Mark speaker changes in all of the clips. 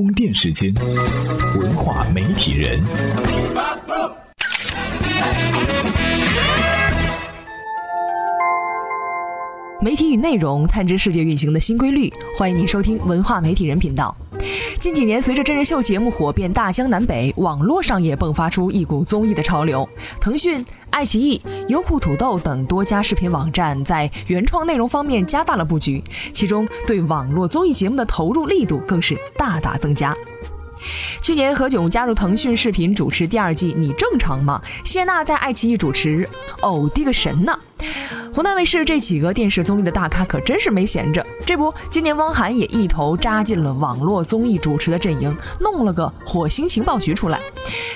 Speaker 1: 充电时间，文化媒体人。
Speaker 2: 媒体与内容探知世界运行的新规律，欢迎您收听文化媒体人频道。近几年，随着真人秀节目火遍大江南北，网络上也迸发出一股综艺的潮流。腾讯、爱奇艺、优酷、土豆等多家视频网站在原创内容方面加大了布局，其中对网络综艺节目的投入力度更是大大增加。去年，何炅加入腾讯视频主持第二季《你正常吗》，谢娜在爱奇艺主持，哦，的个神呢！湖南卫视这几个电视综艺的大咖可真是没闲着。这不，今年汪涵也一头扎进了网络综艺主持的阵营，弄了个火星情报局出来。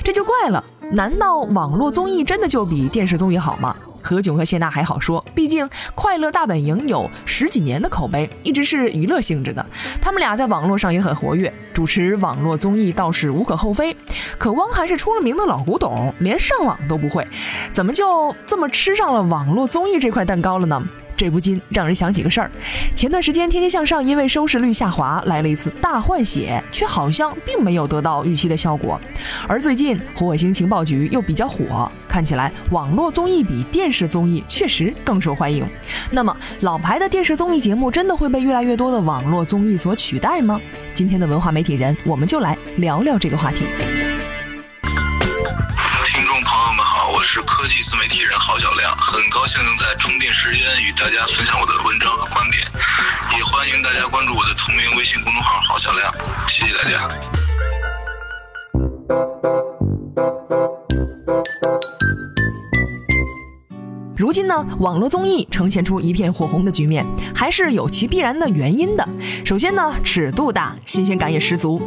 Speaker 2: 这就怪了，难道网络综艺真的就比电视综艺好吗？何炅和谢娜还好说，毕竟《快乐大本营》有十几年的口碑，一直是娱乐性质的。他们俩在网络上也很活跃，主持网络综艺倒是无可厚非。可汪涵是出了名的老古董，连上网都不会，怎么就这么吃上了网络综艺这块蛋糕了呢？这不禁让人想起个事儿，前段时间《天天向上》因为收视率下滑来了一次大换血，却好像并没有得到预期的效果。而最近《火星情报局》又比较火，看起来网络综艺比电视综艺确实更受欢迎。那么，老牌的电视综艺节目真的会被越来越多的网络综艺所取代吗？今天的文化媒体人，我们就来聊聊这个话题。
Speaker 3: 是科技自媒体人郝小亮，很高兴能在充电时间与大家分享我的文章和观点，也欢迎大家关注我的同名微信公众号郝小亮，谢谢大家。
Speaker 2: 如今呢，网络综艺呈现出一片火红的局面，还是有其必然的原因的。首先呢，尺度大，新鲜感也十足。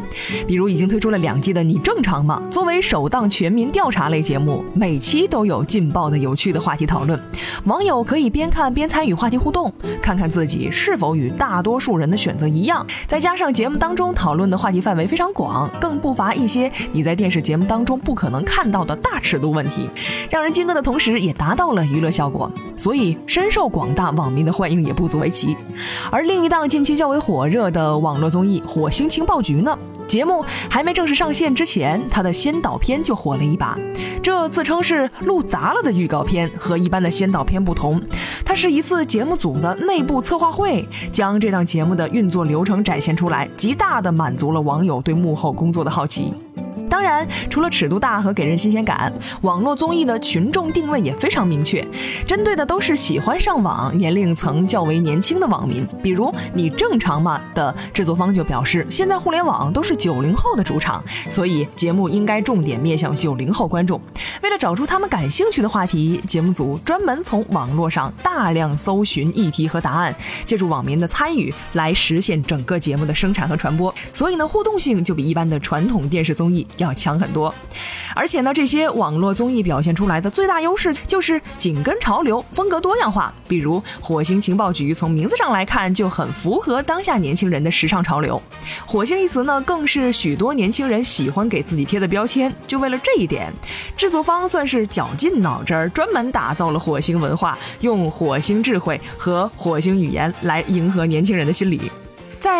Speaker 2: 比如已经推出了两季的《你正常吗》，作为首档全民调查类节目，每期都有劲爆的、有趣的话题讨论，网友可以边看边参与话题互动，看看自己是否与大多数人的选择一样。再加上节目当中讨论的话题范围非常广，更不乏一些你在电视节目当中不可能看到的大尺度问题，让人惊愕的同时，也达到了娱乐。效果，所以深受广大网民的欢迎也不足为奇。而另一档近期较为火热的网络综艺《火星情报局》呢，节目还没正式上线之前，它的先导片就火了一把。这自称是录砸了的预告片，和一般的先导片不同，它是一次节目组的内部策划会，将这档节目的运作流程展现出来，极大的满足了网友对幕后工作的好奇。当然，除了尺度大和给人新鲜感，网络综艺的群众定位也非常明确，针对的都是喜欢上网、年龄层较为年轻的网民。比如“你正常吗”的制作方就表示，现在互联网都是九零后的主场，所以节目应该重点面向九零后观众。为了找出他们感兴趣的话题，节目组专门从网络上大量搜寻议题和答案，借助网民的参与来实现整个节目的生产和传播。所以呢，互动性就比一般的传统电视综艺。要强很多，而且呢，这些网络综艺表现出来的最大优势就是紧跟潮流，风格多样化。比如《火星情报局》，从名字上来看就很符合当下年轻人的时尚潮流。火星一词呢，更是许多年轻人喜欢给自己贴的标签。就为了这一点，制作方算是绞尽脑汁儿，专门打造了火星文化，用火星智慧和火星语言来迎合年轻人的心理。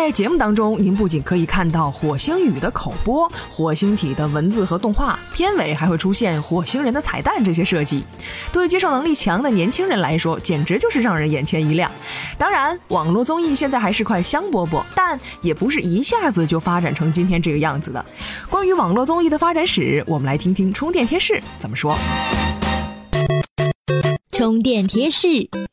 Speaker 2: 在节目当中，您不仅可以看到火星语的口播、火星体的文字和动画，片尾还会出现火星人的彩蛋。这些设计，对接受能力强的年轻人来说，简直就是让人眼前一亮。当然，网络综艺现在还是块香饽饽，但也不是一下子就发展成今天这个样子的。关于网络综艺的发展史，我们来听听充电贴士怎么说。
Speaker 4: 充电贴士。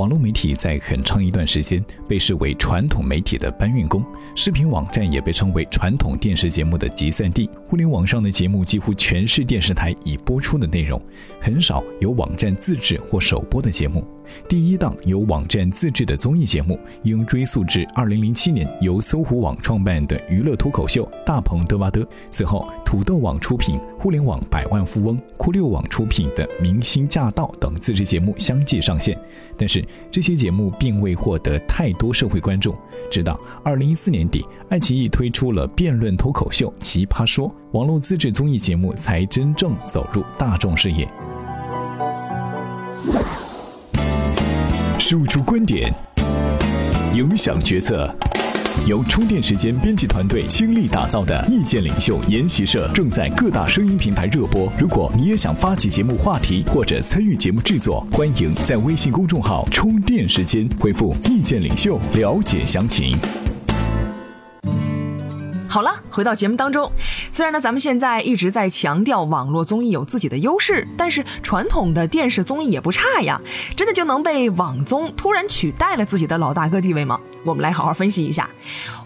Speaker 1: 网络媒体在很长一段时间被视为传统媒体的搬运工，视频网站也被称为传统电视节目的集散地。互联网上的节目几乎全是电视台已播出的内容，很少有网站自制或首播的节目。第一档由网站自制的综艺节目，应追溯至2007年由搜狐网创办的娱乐脱口秀《大鹏嘚哇嘚》。此后，土豆网出品《互联网百万富翁》，酷六网出品的《明星驾到》等自制节目相继上线。但是，这些节目并未获得太多社会关注。直到2014年底，爱奇艺推出了辩论脱口秀《奇葩说》，网络自制综艺节目才真正走入大众视野。输出观点，影响决策。由充电时间编辑团队倾力打造的意见领袖研习社正在各大声音平台热播。如果你也想发起节目话题或者参与节目制作，欢迎在微信公众号“充电时间”回复“意见领袖”了解详情。
Speaker 2: 好了，回到节目当中，虽然呢，咱们现在一直在强调网络综艺有自己的优势，但是传统的电视综艺也不差呀。真的就能被网综突然取代了自己的老大哥地位吗？我们来好好分析一下。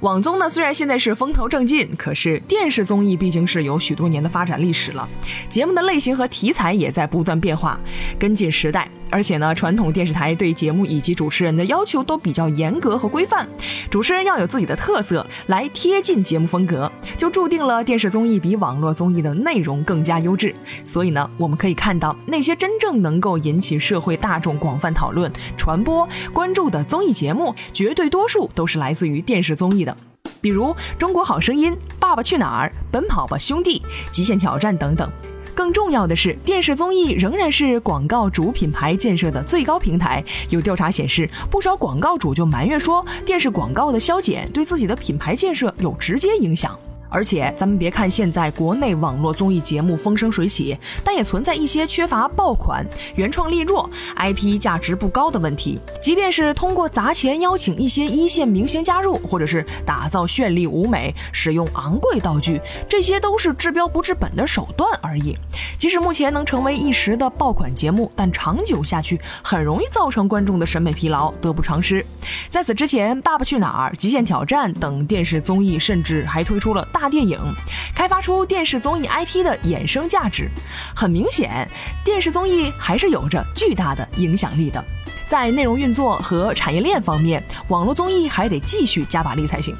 Speaker 2: 网综呢，虽然现在是风头正劲，可是电视综艺毕竟是有许多年的发展历史了，节目的类型和题材也在不断变化，跟进时代。而且呢，传统电视台对节目以及主持人的要求都比较严格和规范，主持人要有自己的特色，来贴近节目风格，就注定了电视综艺比网络综艺的内容更加优质。所以呢，我们可以看到那些真正能够引起社会大众广泛讨论、传播、关注的综艺节目，绝对多数都是来自于电视综艺的，比如《中国好声音》《爸爸去哪儿》《奔跑吧兄弟》《极限挑战》等等。更重要的是，电视综艺仍然是广告主品牌建设的最高平台。有调查显示，不少广告主就埋怨说，电视广告的削减对自己的品牌建设有直接影响。而且，咱们别看现在国内网络综艺节目风生水起，但也存在一些缺乏爆款、原创力弱、IP 价值不高的问题。即便是通过砸钱邀请一些一线明星加入，或者是打造绚丽舞美、使用昂贵道具，这些都是治标不治本的手段而已。即使目前能成为一时的爆款节目，但长久下去很容易造成观众的审美疲劳，得不偿失。在此之前，《爸爸去哪儿》《极限挑战》等电视综艺，甚至还推出了大。大电影开发出电视综艺 IP 的衍生价值，很明显，电视综艺还是有着巨大的影响力的。在内容运作和产业链方面，网络综艺还得继续加把力才行。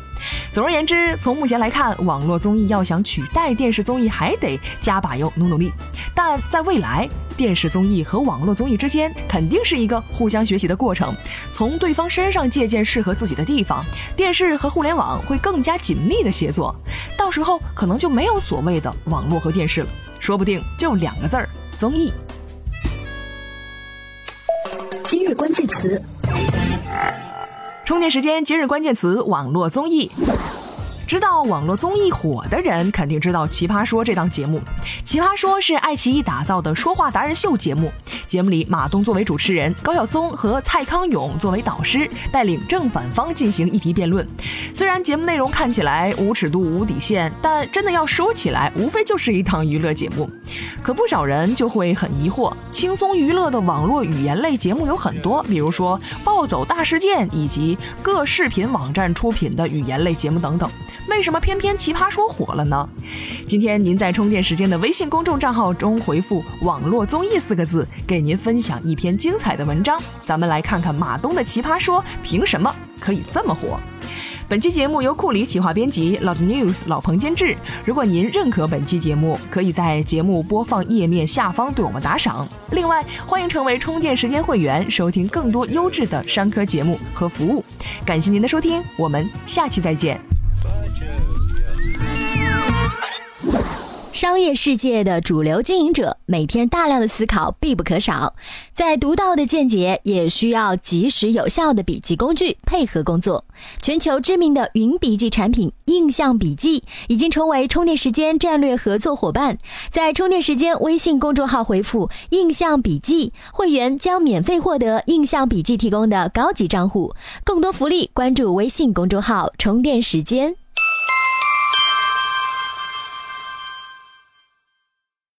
Speaker 2: 总而言之，从目前来看，网络综艺要想取代电视综艺，还得加把油，努努力。但在未来，电视综艺和网络综艺之间肯定是一个互相学习的过程，从对方身上借鉴适合自己的地方。电视和互联网会更加紧密的协作，到时候可能就没有所谓的网络和电视了，说不定就两个字儿：综艺。
Speaker 5: 今日关键词，
Speaker 2: 充电时间。今日关键词：网络综艺。知道网络综艺火的人，肯定知道《奇葩说》这档节目。《奇葩说》是爱奇艺打造的说话达人秀节目。节目里，马东作为主持人，高晓松和蔡康永作为导师，带领正反方进行议题辩论。虽然节目内容看起来无尺度、无底线，但真的要说起来，无非就是一档娱乐节目。可不少人就会很疑惑：轻松娱乐的网络语言类节目有很多，比如说《暴走大事件》以及各视频网站出品的语言类节目等等。为什么偏偏奇葩说火了呢？今天您在充电时间的微信公众账号中回复“网络综艺”四个字，给您分享一篇精彩的文章。咱们来看看马东的奇葩说凭什么可以这么火。本期节目由库里企划编辑，老 news 老彭监制。如果您认可本期节目，可以在节目播放页面下方对我们打赏。另外，欢迎成为充电时间会员，收听更多优质的商科节目和服务。感谢您的收听，我们下期再见。
Speaker 4: 商业世界的主流经营者每天大量的思考必不可少，在独到的见解也需要及时有效的笔记工具配合工作。全球知名的云笔记产品印象笔记已经成为充电时间战略合作伙伴，在充电时间微信公众号回复“印象笔记”，会员将免费获得印象笔记提供的高级账户。更多福利，关注微信公众号“充电时间”。